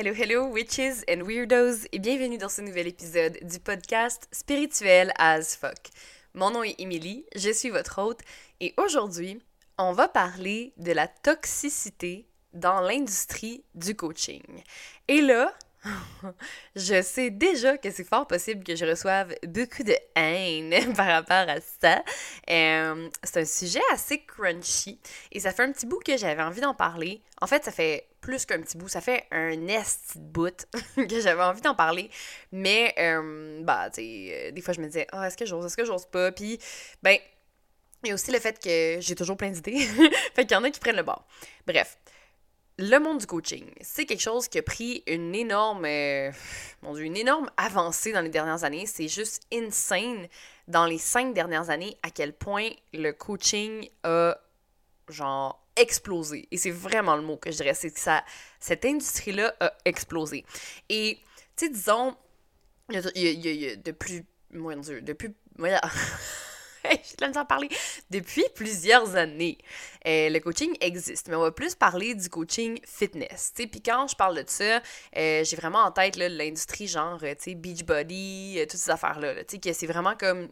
Hello, hello, witches and weirdos, et bienvenue dans ce nouvel épisode du podcast Spirituel as fuck. Mon nom est Emily, je suis votre hôte, et aujourd'hui, on va parler de la toxicité dans l'industrie du coaching. Et là, je sais déjà que c'est fort possible que je reçoive beaucoup de haine par rapport à ça. Euh, c'est un sujet assez crunchy et ça fait un petit bout que j'avais envie d'en parler. En fait, ça fait plus qu'un petit bout, ça fait un nest bout que j'avais envie d'en parler. Mais, euh, bah, tu sais, euh, des fois je me disais, oh, est-ce que j'ose, est-ce que j'ose pas? Puis, ben, il y a aussi le fait que j'ai toujours plein d'idées. fait qu'il y en a qui prennent le bord. Bref le monde du coaching, c'est quelque chose qui a pris une énorme, euh, mon Dieu, une énorme avancée dans les dernières années. C'est juste insane dans les cinq dernières années à quel point le coaching a, genre, explosé. Et c'est vraiment le mot que je dirais, c'est que ça, cette industrie-là a explosé. Et, tu sais, disons, il y a, y a, depuis, mon Dieu, depuis, je de parler. Depuis plusieurs années, euh, le coaching existe, mais on va plus parler du coaching fitness. Puis quand je parle de ça, euh, j'ai vraiment en tête l'industrie genre, sais, Beachbody, euh, toutes ces affaires-là, sais, que c'est vraiment comme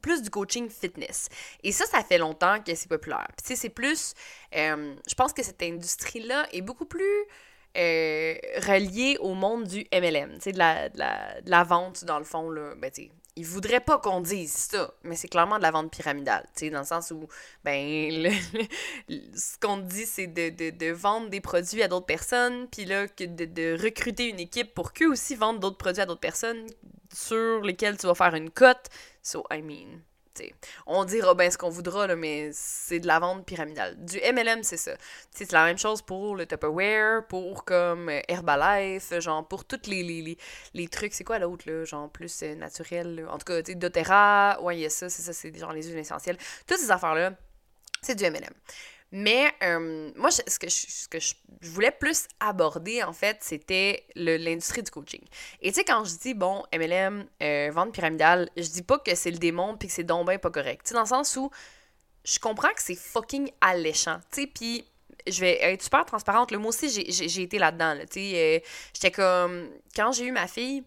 plus du coaching fitness. Et ça, ça fait longtemps que c'est populaire. Puis tu c'est plus... je pense que cette industrie-là est beaucoup plus... reliée au monde du MLM, de la, de, la, de la, vente, dans le fond, là, ben, ils voudraient pas qu'on dise ça, mais c'est clairement de la vente pyramidale, tu sais, dans le sens où, ben, ce qu'on dit, c'est de, vendre des produits à d'autres personnes, puis là, que de, recruter une équipe pour qu'eux aussi vendent d'autres produits à d'autres personnes sur lesquels tu vas faire une cote. So, I mean, on dira bien ce qu'on voudra, mais c'est de la vente pyramidale. Du MLM, c'est ça. C'est la même chose pour le Tupperware, pour comme euh, Herbalife, genre pour tous les, les, les, trucs. C'est quoi l'autre, là? Genre plus euh, naturel. En tout cas, tu doTERRA, ouais, il y a ça, c'est ça, c'est genre les huiles essentielles. Toutes ces affaires-là, c'est du MLM. Mais euh, moi, ce que, je, ce que je voulais plus aborder, en fait, c'était l'industrie du coaching. Et tu sais, quand je dis, bon, MLM, euh, vente pyramidale, je dis pas que c'est le démon puis que c'est donc bien pas correct. Tu sais, dans le sens où je comprends que c'est fucking alléchant. Tu sais, puis je vais être super transparente. Moi aussi, j'ai été là-dedans. tu sais, euh, j'étais comme. Quand j'ai eu ma fille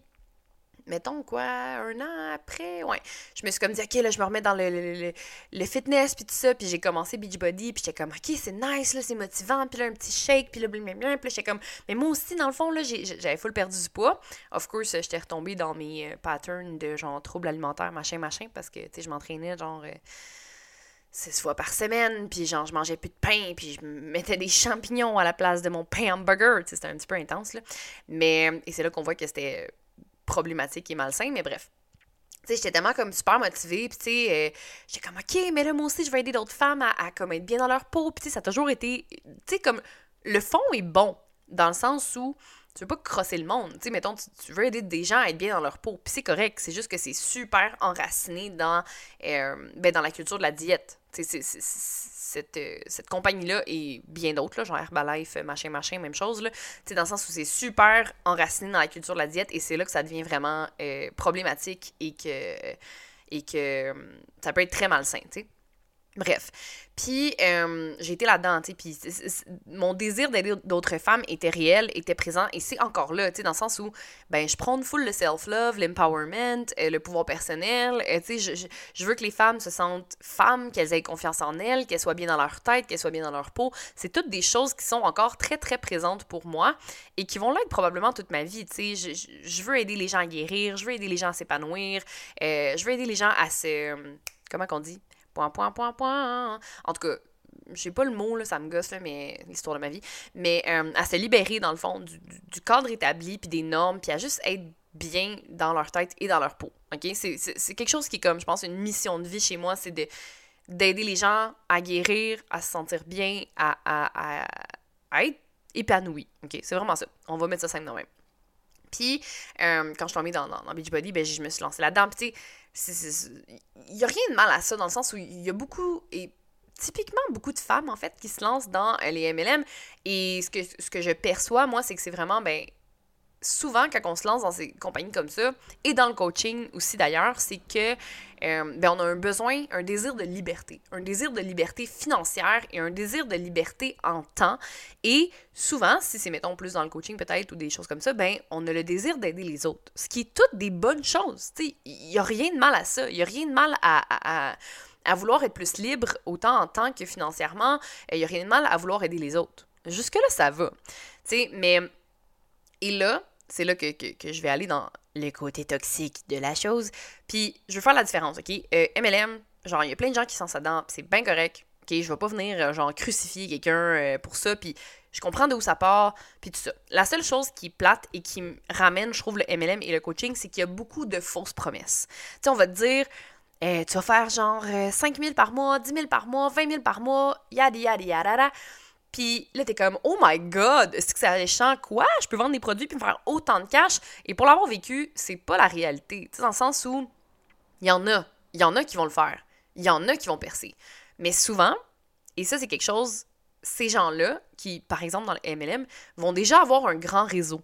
mettons quoi, un an après, ouais. Je me suis comme dit, OK, là, je me remets dans le, le, fitness, puis tout ça, puis j'ai commencé Beachbody, puis j'étais comme, OK, c'est nice, là, c'est motivant, puis là, un petit shake, puis là, blablabla, puis j'étais comme, mais moi aussi, dans le fond, là, j'avais full perdu du poids. Of course, j'étais retombée dans mes euh, patterns de, genre, troubles alimentaires, machin, machin, parce que, tu sais, je m'entraînais, genre... Euh, six fois par semaine, puis genre, je mangeais plus de pain, puis je mettais des champignons à la place de mon pain hamburger, tu sais, c'était un petit peu intense, là. Mais, et c'est là qu'on voit que c'était problématique et malsain, mais bref. Tu sais, j'étais tellement comme super motivée, puis tu sais, euh, j'étais comme, OK, mais là, moi aussi, je vais aider d'autres femmes à, comme être bien dans leur peau, puis tu sais, ça a toujours été, tu sais, comme, le fond est bon, dans le sens où tu veux pas crosser le monde, tu sais, mettons, tu, veux aider des gens à être bien dans leur peau, puis c'est correct, c'est juste que c'est super enraciné dans, euh, ben, dans la culture de la diète, cette, euh, cette compagnie-là et bien d'autres, genre Herbalife, machin, machin, même chose, là, dans le sens où c'est super enraciné dans la culture de la diète et c'est là que ça devient vraiment euh, problématique et que, que ça peut être très malsain. Bref. Puis euh, j'ai été là-dedans, tu sais, puis mon désir d'aider d'autres femmes était réel, était présent, et c'est encore là, tu sais, dans le sens où, ben, je prends full le self-love, l'empowerment, euh, le pouvoir personnel, euh, tu sais, je, je, veux que les femmes se sentent femmes, qu'elles aient confiance en elles, qu'elles soient bien dans leur tête, qu'elles soient bien dans leur peau. C'est toutes des choses qui sont encore très, très présentes pour moi, et qui vont l'être probablement toute ma vie, tu sais, je, je, veux aider les gens à guérir, je veux aider les gens à s'épanouir, je veux aider les gens à se... Comment qu'on dit? Point, point, point, point. En tout cas, je sais pas le mot, là, ça me gosse, mais l'histoire de ma vie. Mais euh, à se libérer, dans le fond, du, cadre établi, puis des normes, puis à juste être bien dans leur tête et dans leur peau. OK? C'est quelque chose qui est comme, je pense, une mission de vie chez moi, c'est de d'aider les gens à guérir, à se sentir bien, à, à, être épanoui. OK? C'est vraiment ça. On va mettre ça simple même. Puis, euh, quand je suis tombée dans, dans, dans Beachbody, ben, je me suis lancée là-dedans. Puis, il n'y a rien de mal à ça, dans le sens où il y a beaucoup, et typiquement beaucoup de femmes, en fait, qui se lancent dans les MLM. Et ce que, ce que je perçois, moi, c'est que c'est vraiment, ben, souvent, quand on se lance dans ces compagnies comme ça, et dans le coaching aussi d'ailleurs, c'est que euh, ben, on a un besoin, un désir de liberté, un désir de liberté financière et un désir de liberté en temps. Et souvent, si c'est, mettons, plus dans le coaching peut-être ou des choses comme ça, ben, on a le désir d'aider les autres. Ce qui est toutes des bonnes choses. Il n'y a rien de mal à ça. Il n'y a rien de mal à, à, vouloir être plus libre, autant en temps que financièrement. Il n'y a rien de mal à vouloir aider les autres. Jusque-là, ça va. sais mais. Et là, c'est là que, je vais aller dans le côté toxique de la chose. Puis, je veux faire la différence, OK? MLM, euh, genre, il y a plein de gens qui sont dedans, c'est bien correct. OK, je vais pas venir, euh, genre, crucifier quelqu'un euh, pour ça, puis je comprends d'où ça part, puis tout ça. La seule chose qui plate et qui me ramène, je trouve, le MLM et le coaching, c'est qu'il y a beaucoup de fausses promesses. Tu sais, on va te dire, tu vas faire genre 5 000 par mois, 10 000 par mois, 20 000 par mois, yada yada yada. Puis là, t'es comme, oh my god, est-ce que c'est alléchant? Quoi? Je peux vendre des produits puis me faire autant de cash? Et pour l'avoir vécu, c'est pas la réalité. Tu sais, dans le sens où il y en a, il y en a qui vont le faire. Il y en a qui vont percer. Mais souvent, et ça, c'est quelque chose, ces gens-là, qui, par exemple, dans le MLM, vont déjà avoir un grand réseau.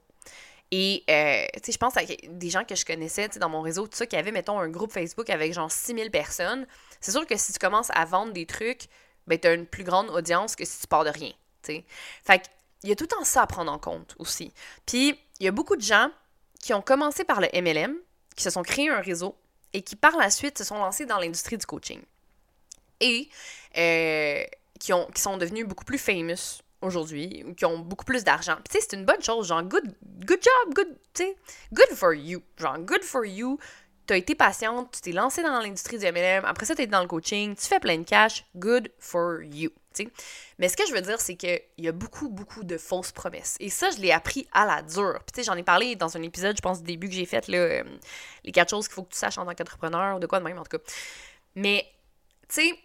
Et, euh, tu sais, je pense à des gens que je connaissais, dans mon réseau, tout ça, qui avaient, mettons, un groupe Facebook avec genre 6000 personnes. C'est sûr que si tu commences à vendre des trucs ben, tu as une plus grande audience que si tu pars de rien. sais. Fait qu'il y a tout en ça à prendre en compte aussi. Puis, il y a beaucoup de gens qui ont commencé par le MLM, qui se sont créés un réseau et qui, par la suite, se sont lancés dans l'industrie du coaching. Et euh, qui, ont, qui sont devenus beaucoup plus famous aujourd'hui, ou qui ont beaucoup plus d'argent. c'est une bonne chose, genre, good, good job, good, good for you. Genre, good for you tu as été patiente, tu t'es lancée dans l'industrie du MLM, après ça, tu es dans le coaching, tu fais plein de cash, good for you. Mais ce que je veux dire, c'est qu'il y a beaucoup, beaucoup de fausses promesses. Et ça, je l'ai appris à la dure. Puis, j'en ai parlé dans un épisode, je pense, du début que j'ai fait, là, euh, les quatre choses qu'il faut que tu saches en tant qu'entrepreneur, ou de quoi de même, en tout cas. Mais, tu sais,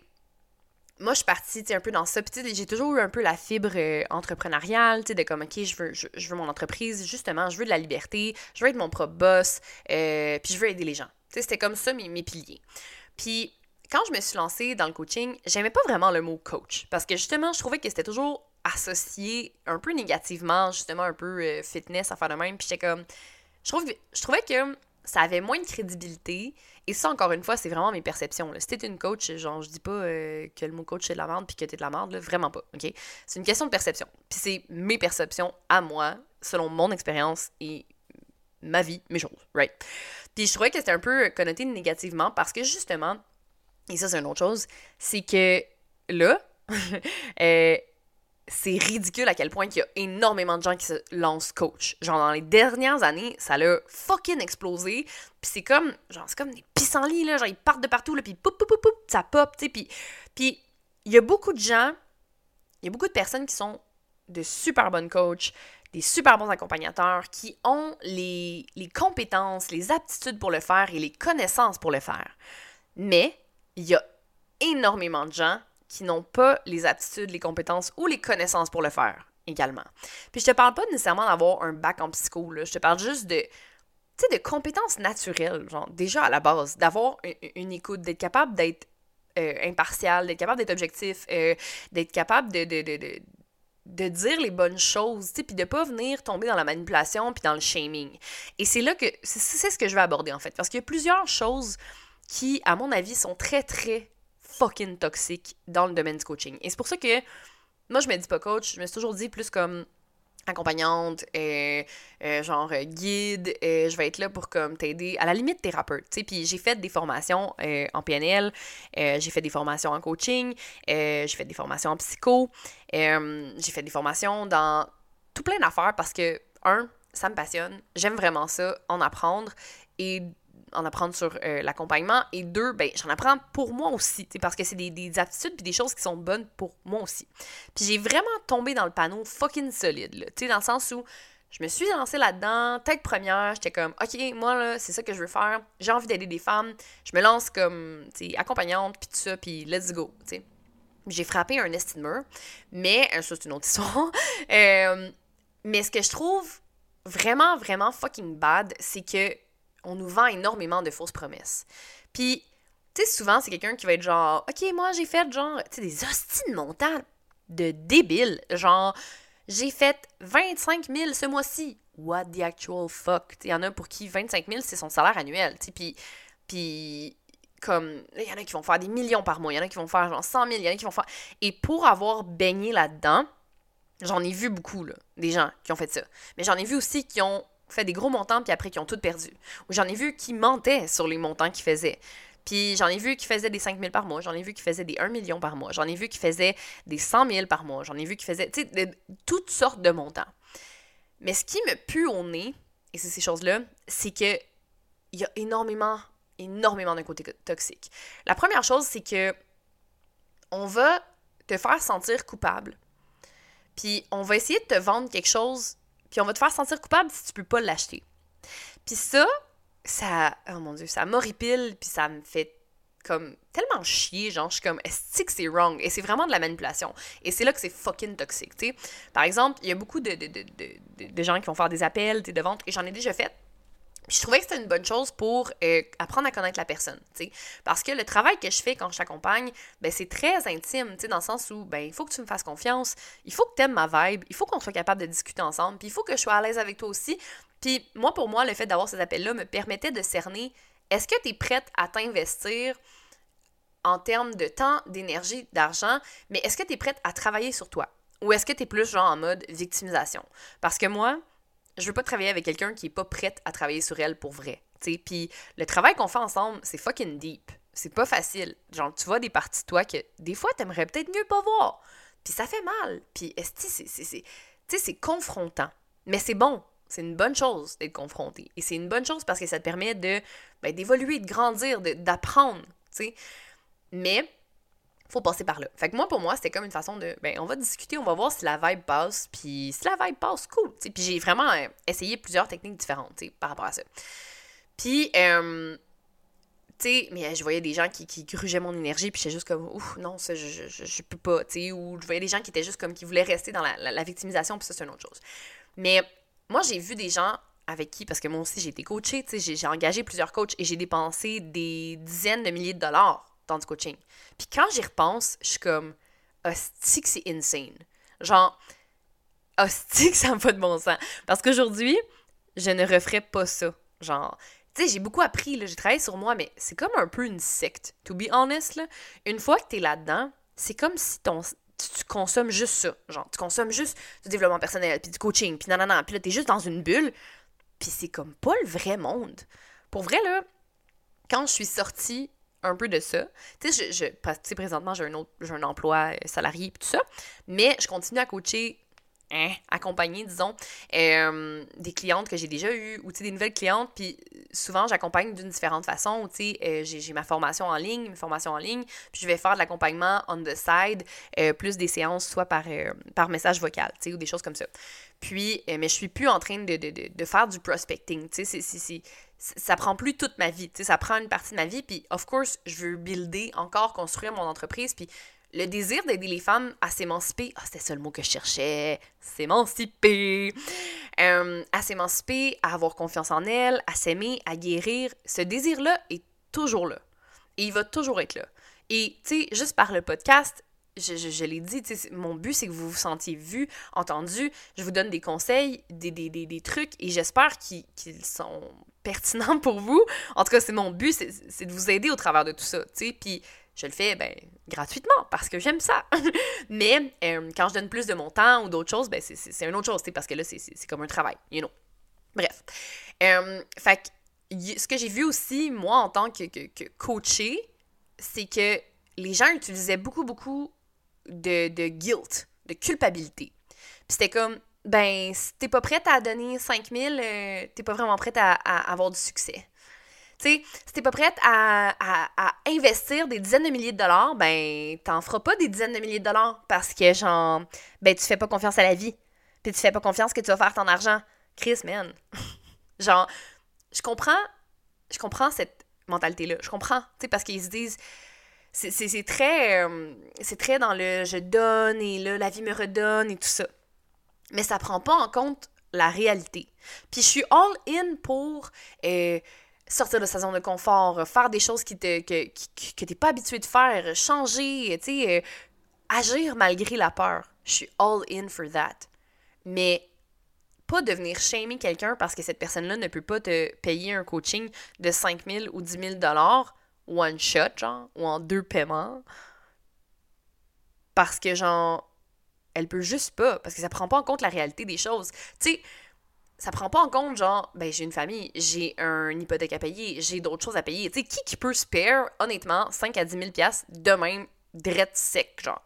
moi, je suis partie un peu dans ça. Puis, j'ai toujours eu un peu la fibre euh, entrepreneuriale, de comme, OK, je veux, je, veux mon entreprise, justement, je veux de la liberté, je veux être mon propre boss, euh, puis je veux aider les gens. C'était comme ça mes, piliers. Puis, quand je me suis lancée dans le coaching, j'aimais pas vraiment le mot coach. Parce que, justement, je trouvais que c'était toujours associé un peu négativement, justement, un peu euh, fitness, à faire de même. Puis, j'étais comme. Je, trouve, je trouvais que ça avait moins de crédibilité. Et ça, encore une fois, c'est vraiment mes perceptions. Là. Si t'es une coach, genre, je dis pas euh, que le mot coach c'est de la merde puis que t'es de la merde, vraiment pas, OK? C'est une question de perception. Puis c'est mes perceptions à moi, selon mon expérience et ma vie, mes choses, right? Puis je trouvais que c'était un peu connoté négativement parce que justement, et ça c'est une autre chose, c'est que là, euh, c'est ridicule à quel point il y a énormément de gens qui se lancent coach. Genre, dans les dernières années, ça l'a fucking explosé. Puis c'est comme, genre, c'est comme des pissenlits, là. Genre, ils partent de partout, là, puis poup, poup, poup, ça pop, tu sais. Puis, puis il y a beaucoup de gens, il y a beaucoup de personnes qui sont de super bonnes coachs, des super bons accompagnateurs, qui ont les, les compétences, les aptitudes pour le faire et les connaissances pour le faire. Mais il y a énormément de gens qui n'ont pas les aptitudes, les compétences ou les connaissances pour le faire également. Puis je te parle pas nécessairement d'avoir un bac en psycho, là. je te parle juste de de compétences naturelles, genre déjà à la base, d'avoir une, écoute, d'être capable d'être euh, impartial, d'être capable d'être objectif, euh, d'être capable de, de, de, de, dire les bonnes choses, puis de pas venir tomber dans la manipulation puis dans le shaming. Et c'est là que c'est ce que je vais aborder en fait, parce qu'il y a plusieurs choses qui, à mon avis, sont très très fucking toxique dans le domaine du coaching. Et c'est pour ça que moi, je me dis pas coach, je me suis toujours dit plus comme accompagnante, euh, euh, genre euh, guide, et je vais être là pour comme t'aider, à la limite thérapeute, tu sais, puis j'ai fait des formations en PNL, j'ai fait des formations en coaching, j'ai fait des formations en psycho, j'ai fait des formations dans tout plein d'affaires parce que, un, ça me passionne, j'aime vraiment ça, en apprendre, et en apprendre sur euh, l'accompagnement. Et deux, ben, j'en apprends pour moi aussi, parce que c'est des, des, aptitudes puis des choses qui sont bonnes pour moi aussi. Puis j'ai vraiment tombé dans le panneau fucking solide, tu sais, dans le sens où je me suis lancée là-dedans, tête première, j'étais comme, OK, moi, là, c'est ça que je veux faire, j'ai envie d'aider des femmes, je me lance comme, tu accompagnante, puis tout ça, puis let's go, tu sais. J'ai frappé un estime mur, mais, euh, ça, c'est une autre histoire. Euh, mais ce que je trouve vraiment, vraiment fucking bad, c'est que on nous vend énormément de fausses promesses. Puis, tu sais, souvent, c'est quelqu'un qui va être genre, OK, moi, j'ai fait genre, tu sais, des hosties de montant de débiles. Genre, j'ai fait 25 000 ce mois-ci. what the actual fuck? Il y en a pour qui 25 000, c'est son salaire annuel. Puis, puis comme, il y en a qui vont faire des millions par mois, il y en a qui vont faire genre 100 000, il y en a qui vont faire... Et pour avoir baigné là-dedans, j'en ai vu beaucoup, là, des gens qui ont fait ça. Mais j'en ai vu aussi qui ont fait des gros montants, puis après qui ont tout perdu. Ou j'en ai vu qui mentaient sur les montants qu'ils faisaient. Puis j'en ai vu qui faisaient des 5 000 par mois, j'en ai vu qui faisaient des 1 million par mois, j'en ai vu qui faisaient des 100 000 par mois, j'en ai vu qui faisaient, toutes sortes de montants. Mais ce qui me pue au nez, et c'est ces choses-là, c'est que il y a énormément, énormément d'un côté toxique. La première chose, c'est que on va te faire sentir coupable. Puis on va essayer de te vendre quelque chose, puis on va te faire sentir coupable si tu peux pas l'acheter. Puis ça, ça, oh mon dieu, ça m'horripile, puis ça me fait comme tellement chier, genre, je suis comme, est-ce que c'est wrong? Et c'est vraiment de la manipulation. Et c'est là que c'est fucking toxique, tu sais. Par exemple, il y a beaucoup de, de, gens qui vont faire des appels, de ventes, et j'en ai déjà fait. Je trouvais que c'était une bonne chose pour euh, apprendre à connaître la personne. Parce que le travail que je fais quand je t'accompagne, ben c'est très intime, tu dans le sens où, ben il faut que tu me fasses confiance, il faut que tu aimes ma vibe, il faut qu'on soit capable de discuter ensemble, puis il faut que je sois à l'aise avec toi aussi. Puis moi, pour moi, le fait d'avoir ces appels-là me permettait de cerner est-ce que tu es prête à t'investir en termes de temps, d'énergie, d'argent, mais est-ce que tu es prête à travailler sur toi? Ou est-ce que tu es plus genre en mode victimisation? Parce que moi, je veux pas travailler avec quelqu'un qui est pas prête à travailler sur elle pour vrai. Puis le travail qu'on fait ensemble, c'est fucking deep. C'est pas facile. Genre, tu vois des parties de toi que des fois, t'aimerais peut-être mieux pas voir. Puis ça fait mal. Puis c'est confrontant. Mais c'est bon. C'est une bonne chose d'être confronté. Et c'est une bonne chose parce que ça te permet de ben, d'évoluer, de grandir, d'apprendre. Mais faut passer par là. Fait que moi, pour moi, c'était comme une façon de, ben, on va discuter, on va voir si la vibe passe, puis si la vibe passe, cool, Puis j'ai vraiment euh, essayé plusieurs techniques différentes, par rapport à ça. Puis, euh, tu sais, mais je voyais des gens qui, qui grugeaient mon énergie, puis j'étais juste comme, ouf, non, ça, je, je, peux pas, tu ou je voyais des gens qui étaient juste comme, qui voulaient rester dans la, victimisation, puis ça, c'est une autre chose. Mais moi, j'ai vu des gens avec qui, parce que moi aussi, j'ai été coachée, tu j'ai engagé plusieurs coachs et j'ai dépensé des dizaines de milliers de dollars dans du coaching. Puis quand j'y repense, je suis comme, hostie que c'est insane. Genre, hostie que ça me de bon sens. Parce qu'aujourd'hui, je ne referais pas ça. Genre, tu sais, j'ai beaucoup appris, j'ai travaillé sur moi, mais c'est comme un peu une secte. To be honest, là, une fois que tu es là-dedans, c'est comme si ton, tu, consommes juste ça. Genre, tu consommes juste du développement personnel, puis du coaching, puis nanana, puis là, t'es juste dans une bulle, puis c'est comme pas le vrai monde. Pour vrai, là, quand je suis sortie un peu de ça. Tu sais, je, je, présentement, j'ai un autre, un emploi euh, salarié et tout ça, mais je continue à coacher hein, accompagner, disons, euh, des clientes que j'ai déjà eues ou des nouvelles clientes. Puis souvent, j'accompagne d'une différente façon. sais euh, j'ai ma formation en ligne, une formation en ligne, puis je vais faire de l'accompagnement on the side, plus des séances soit par, par message vocal ou des choses comme ça. Puis, mais je suis plus en train de, de, de, faire du prospecting. C'est ça prend plus toute ma vie, ça prend une partie de ma vie, puis of course, je veux builder, encore construire mon entreprise, puis le désir d'aider les femmes à s'émanciper, ah, c'était ça le mot que je cherchais, s'émanciper, à s'émanciper, à avoir confiance en elles, à s'aimer, à guérir, ce désir-là est toujours là, et il va toujours être là. Et, tu sais, juste par le podcast, je, je, l'ai dit, mon but, c'est que vous vous sentiez vu, entendu. Je vous donne des conseils, des, des, des, des trucs, et j'espère qu'ils sont pertinent pour vous. En tout cas, c'est mon but, c'est de vous aider au travers de tout ça, tu. Puis je le fais, ben, gratuitement, parce que j'aime ça. Mais euh, quand je donne plus de mon temps ou d'autres choses, ben, c'est une autre chose, parce que là, c'est comme un travail, you know. Bref. Euh, fait ce que j'ai vu aussi, moi, en tant que, que, que coaché, c'est que les gens utilisaient beaucoup, beaucoup de, de guilt, de culpabilité. Puis c'était comme, ben, si t'es pas prête à donner 5000, euh, t'es pas vraiment prête à, avoir du succès. Tu sais, si t'es pas prête à, investir des dizaines de milliers de dollars, ben, t'en feras pas des dizaines de milliers de dollars parce que, genre, ben, tu fais pas confiance à la vie. Puis tu fais pas confiance que tu vas faire ton argent. Chris, man. genre, je comprends, je comprends cette mentalité-là. Je comprends, tu sais, parce qu'ils se disent c'est très euh, c'est très dans le je donne et là la vie me redonne et tout ça mais ça prend pas en compte la réalité. Puis je suis all in pour euh, sortir de sa zone de confort, faire des choses qui te, que, que, t'es pas habitué de faire, changer, tu sais, euh, agir malgré la peur. Je suis all in for that. Mais pas de venir shamer quelqu'un parce que cette personne-là ne peut pas te payer un coaching de 5 000 ou 10 000 dollars one shot, genre, ou en deux paiements. Parce que, genre, elle peut juste pas, parce que ça prend pas en compte la réalité des choses. Tu sais, ça prend pas en compte, genre, ben, j'ai une famille, j'ai un hypothèque à payer, j'ai d'autres choses à payer. Tu sais, qui qui peut spare, honnêtement, 5 à 10 000 de même, drette sec, genre.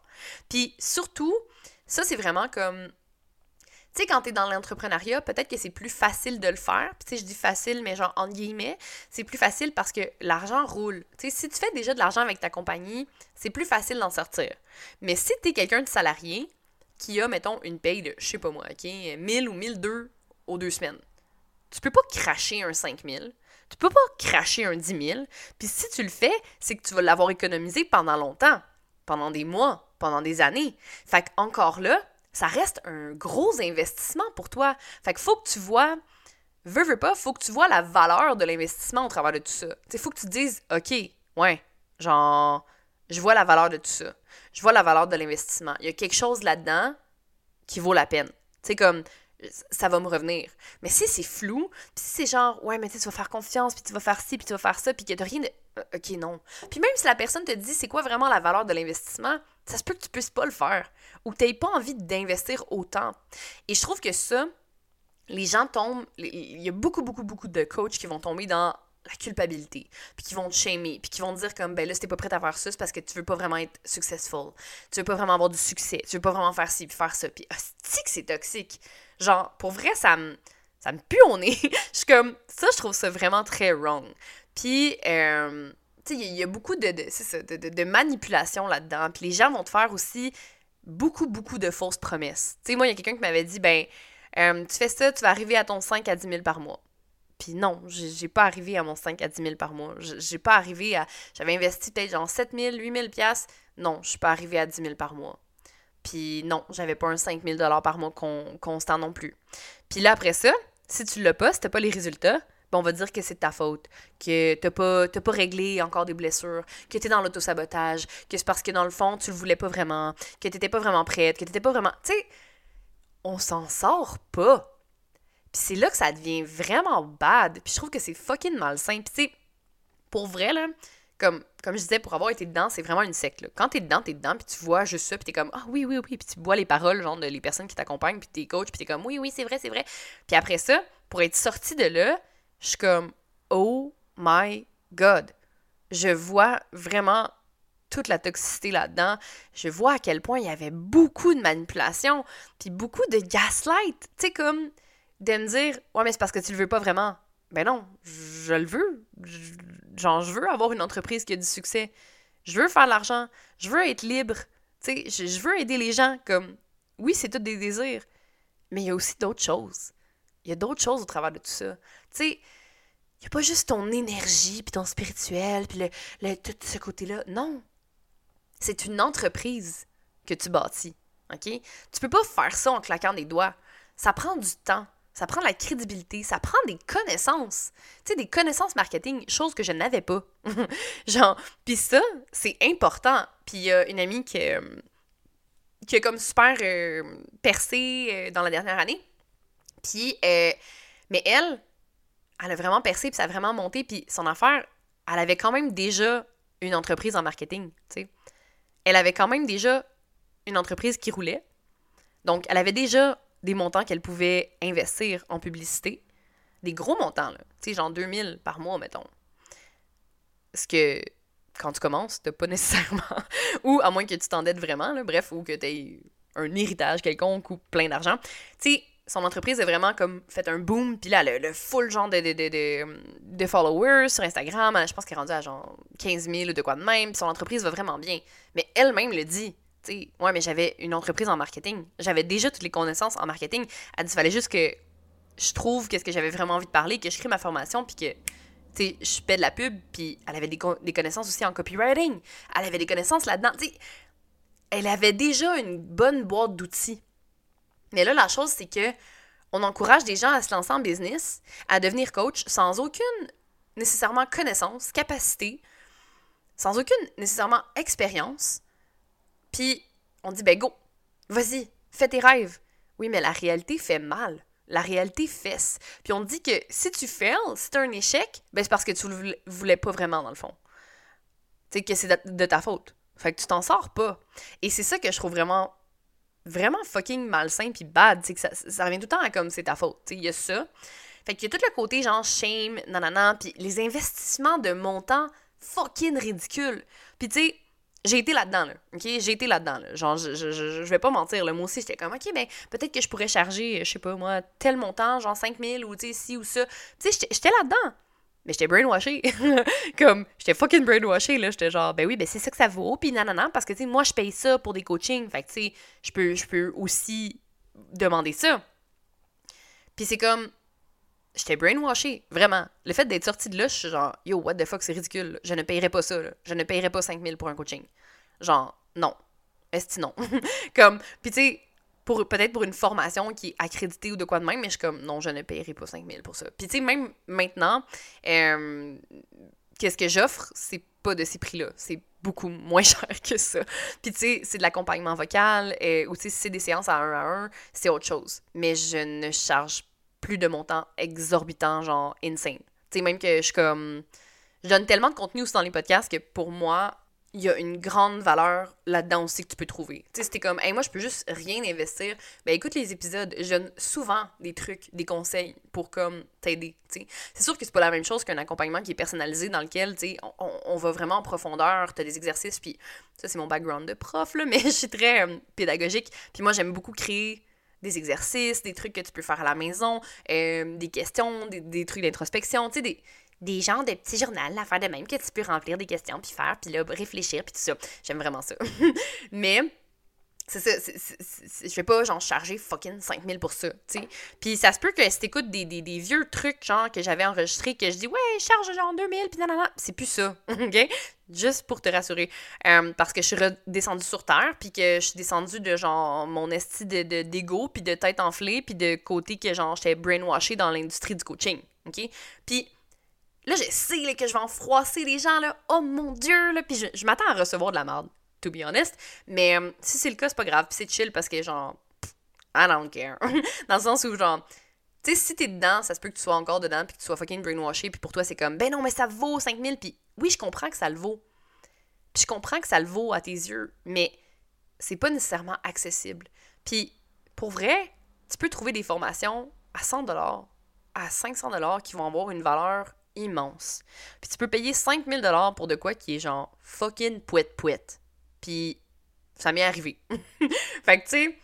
Puis surtout, ça, c'est vraiment comme tu sais, quand t'es dans l'entrepreneuriat, peut-être que c'est plus facile de le faire. Puis, tu je dis facile, mais genre, en guillemets, c'est plus facile parce que l'argent roule. Tu sais, si tu fais déjà de l'argent avec ta compagnie, c'est plus facile d'en sortir. Mais si t'es quelqu'un de salarié qui a, mettons, une paye de, je sais pas moi, OK, 1000 ou 1002 aux deux semaines, tu peux pas cracher un 5000. Tu peux pas cracher un 10 000. Puis si tu le fais, c'est que tu vas l'avoir économisé pendant longtemps, pendant des mois, pendant des années. Fait encore là, ça reste un gros investissement pour toi. Fait qu'il faut que tu vois, veux, veux pas, faut que tu vois la valeur de l'investissement au travers de tout ça. Il faut que tu te dises, OK, ouais, genre, je vois la valeur de tout ça. Je vois la valeur de l'investissement. Il y a quelque chose là-dedans qui vaut la peine. Tu sais, comme, ça va me revenir. Mais si c'est flou, puis si c'est genre, ouais, mais tu vas faire confiance, puis tu vas faire ci, puis tu vas faire ça, puis qu'il n'y a rien de. Ok, non. Puis même si la personne te dit c'est quoi vraiment la valeur de l'investissement, ça se peut que tu puisses pas le faire ou que tu pas envie d'investir autant. Et je trouve que ça, les gens tombent. Il y a beaucoup, beaucoup, beaucoup de coachs qui vont tomber dans la culpabilité, puis qui vont te shamer, puis qui vont te dire comme ben là, si t'es pas prêt à faire ça, c'est parce que tu veux pas vraiment être successful. Tu veux pas vraiment avoir du succès. Tu veux pas vraiment faire ci, puis faire ça. Puis, hostie c'est toxique. Genre, pour vrai, ça me, ça me pue au nez. je suis comme, ça, je trouve ça vraiment très wrong. Puis, euh, tu sais, il y, a beaucoup de, de, de, de manipulation là-dedans. Puis les gens vont te faire aussi beaucoup, beaucoup de fausses promesses. Tu sais, moi, il y a quelqu'un qui m'avait dit, ben, euh, tu fais ça, tu vas arriver à ton 5 à 10 000 par mois. Puis non, j'ai pas arrivé à mon 5 à 10 000 par mois. J'ai pas arrivé à. J'avais investi peut-être genre 7 000, 8 000 Non, je suis pas arrivé à 10 000 par mois. Puis non, j'avais pas un 5 000 par mois constant non plus. Puis là, après ça, si tu l'as pas, si t'as pas les résultats, ben on va dire que c'est ta faute, que t'as pas, pas réglé encore des blessures, que t'es dans l'autosabotage, que c'est parce que dans le fond, tu le voulais pas vraiment, que t'étais pas vraiment prête, que t'étais pas vraiment. Tu sais, on s'en sort pas. Puis c'est là que ça devient vraiment bad. Puis je trouve que c'est fucking malsain. Puis tu sais, pour vrai, là, comme, je disais, pour avoir été dedans, c'est vraiment une secte. Quand t'es dedans, t'es dedans, puis tu vois juste ça, puis t'es comme, ah oui, oui, oui, puis tu bois les paroles, genre, de les personnes qui t'accompagnent, puis t'es coach, puis t'es comme, oui, oui, c'est vrai, c'est vrai. Puis après ça, pour être sorti de là, je suis comme, oh my god. Je vois vraiment toute la toxicité là-dedans. Je vois à quel point il y avait beaucoup de manipulation, puis beaucoup de gaslight. Tu sais, comme de me dire, ouais, mais c'est parce que tu le veux pas vraiment. Ben non, je le veux. genre, je veux avoir une entreprise qui a du succès. Je veux faire de l'argent. Je veux être libre. Tu sais, je veux aider les gens. Comme, oui, c'est tout des désirs, mais il y a aussi d'autres choses. Il y a d'autres choses au travers de tout ça. Tu sais, il n'y a pas juste ton énergie, puis ton spirituel, puis le, tout ce côté-là. Non. C'est une entreprise que tu bâtis. OK? Tu peux pas faire ça en claquant des doigts. Ça prend du temps. Ça prend de la crédibilité, ça prend des connaissances. Tu sais, des connaissances marketing, chose que je n'avais pas. Genre, puis ça, c'est important. Puis il y a une amie qui, qui a comme super euh, percé euh, dans la dernière année. Puis, euh, mais elle, elle a vraiment percé, puis ça a vraiment monté, puis son affaire, elle avait quand même déjà une entreprise en marketing, tu sais. Elle avait quand même déjà une entreprise qui roulait. Donc, elle avait déjà des montants qu'elle pouvait investir en publicité. Des gros montants, là. Tu sais, genre 2000 par mois, mettons. Ce que, quand tu commences, t'as pas nécessairement... ou à moins que tu t'endettes vraiment, là, bref, ou que t'aies un héritage quelconque ou plein d'argent. Tu sais, son entreprise a vraiment comme fait un boom, puis là, le, le full genre de, de, de, de, followers sur Instagram, je pense qu'elle est rendue à genre 15 000 ou de quoi de même, puis son entreprise va vraiment bien. Mais elle-même le dit, tu sais, ouais, mais j'avais une entreprise en marketing, j'avais déjà toutes les connaissances en marketing, elle dit, il fallait juste que je trouve qu'est-ce que j'avais vraiment envie de parler, que je crée ma formation, puis que, tu sais, je fais de la pub, puis elle avait des, des connaissances aussi en copywriting, elle avait des connaissances là-dedans, tu sais, elle avait déjà une bonne boîte d'outils mais là, la chose, c'est que on encourage des gens à se lancer en business, à devenir coach sans aucune nécessairement connaissance, capacité, sans aucune nécessairement expérience. Puis on dit, ben go, vas-y, fais tes rêves. Oui, mais la réalité fait mal. La réalité fesse. Puis on dit que si tu fails, si un échec, ben c'est parce que tu le voulais pas vraiment dans le fond. Tu sais, que c'est de, ta faute. Fait que tu t'en sors pas. Et c'est ça que je trouve vraiment, vraiment fucking malsain puis bad. C'est que ça, ça revient tout le temps à comme c'est ta faute. Il y a ça. Fait qu'il y a tout le côté genre shame, nanana, puis les investissements de montants fucking ridicules. Puis tu sais, j'ai été là-dedans, là. OK? J'ai été là-dedans, là. Genre, je, je, je, vais pas mentir, là. Moi aussi, j'étais comme, OK, ben, peut-être que je pourrais charger, je sais pas, moi, tel montant, genre 5000 ou, tu sais, ci ou ça. Tu sais, j'étais là-dedans. Mais j'étais brainwashée. comme, j'étais fucking brainwashée, là. J'étais genre, ben oui, ben c'est ça que ça vaut. Puis nanana, parce que, tu sais, moi, je paye ça pour des coachings. Fait que, tu sais, je peux, aussi demander ça. Puis c'est comme, j'étais brainwashée, vraiment. Le fait d'être sortie de là, je suis genre, yo, what the fuck, c'est ridicule. Je ne payerais pas ça, là. Je ne payerais pas 5000 pour un coaching. Genre, non. Est-ce non? comme, puis tu sais, pour, peut-être pour une formation qui est accréditée ou de quoi de même, mais je suis comme, non, je ne payerai pas 5000 pour ça. Puis tu sais, même maintenant, euh, qu'est-ce que j'offre? C'est pas de ces prix-là. C'est beaucoup moins cher que ça. Puis tu sais, c'est de l'accompagnement vocal, et, ou si c'est des séances à un à un, c'est autre chose. Mais je ne charge plus de montants exorbitants, genre insane. Tu sais, même que je suis comme. Je donne tellement de contenu aussi dans les podcasts que pour moi, il y a une grande valeur là-dedans aussi que tu peux trouver. Tu sais, c'était comme, hey, moi, je peux juste rien investir. Ben, écoute les épisodes, je donne souvent des trucs, des conseils pour, comme, t'aider, tu sais. C'est sûr que c'est pas la même chose qu'un accompagnement qui est personnalisé dans lequel, tu sais, on, on, va vraiment en profondeur, t'as des exercices, puis ça, c'est mon background de prof, mais je suis très euh, pédagogique. Puis moi, j'aime beaucoup créer des exercices, des trucs que tu peux faire à la maison, euh, des questions, des, trucs d'introspection, tu sais, des, des genres de petits journaux à faire de même que tu peux remplir des questions, puis faire, puis là, réfléchir, puis tout ça. J'aime vraiment ça. Mais c'est ça, je vais pas genre charger fucking 5000 pour ça, tu sais. Puis ça se peut que si t'écoutes des, des, des vieux trucs genre que j'avais enregistrés, que je dis ouais, charge genre 2000, puis nanana, c'est plus ça, ok? Juste pour te rassurer. Euh, parce que je suis redescendue sur Terre, puis que je suis descendue de genre mon esti de d'ego, puis de tête enflée, puis de côté que genre j'étais brainwashée dans l'industrie du coaching, ok? Puis là, je sais que je vais en froisser les gens, là, oh mon dieu, là, puis je, m'attends à recevoir de la merde to be honest. Mais euh, si c'est le cas, c'est pas grave. Puis c'est chill parce que, genre, I don't care. Dans le sens où, genre, tu sais, si t'es dedans, ça se peut que tu sois encore dedans, puis que tu sois fucking brainwashé, puis pour toi, c'est comme, ben non, mais ça vaut 5000, puis oui, je comprends que ça le vaut. Puis je comprends que ça le vaut à tes yeux, mais c'est pas nécessairement accessible. Puis pour vrai, tu peux trouver des formations à 100 à 500 qui vont avoir une valeur immense. Puis tu peux payer 5000 pour de quoi qui est genre fucking pouet pouet. Puis ça m'est arrivé. fait que, tu sais,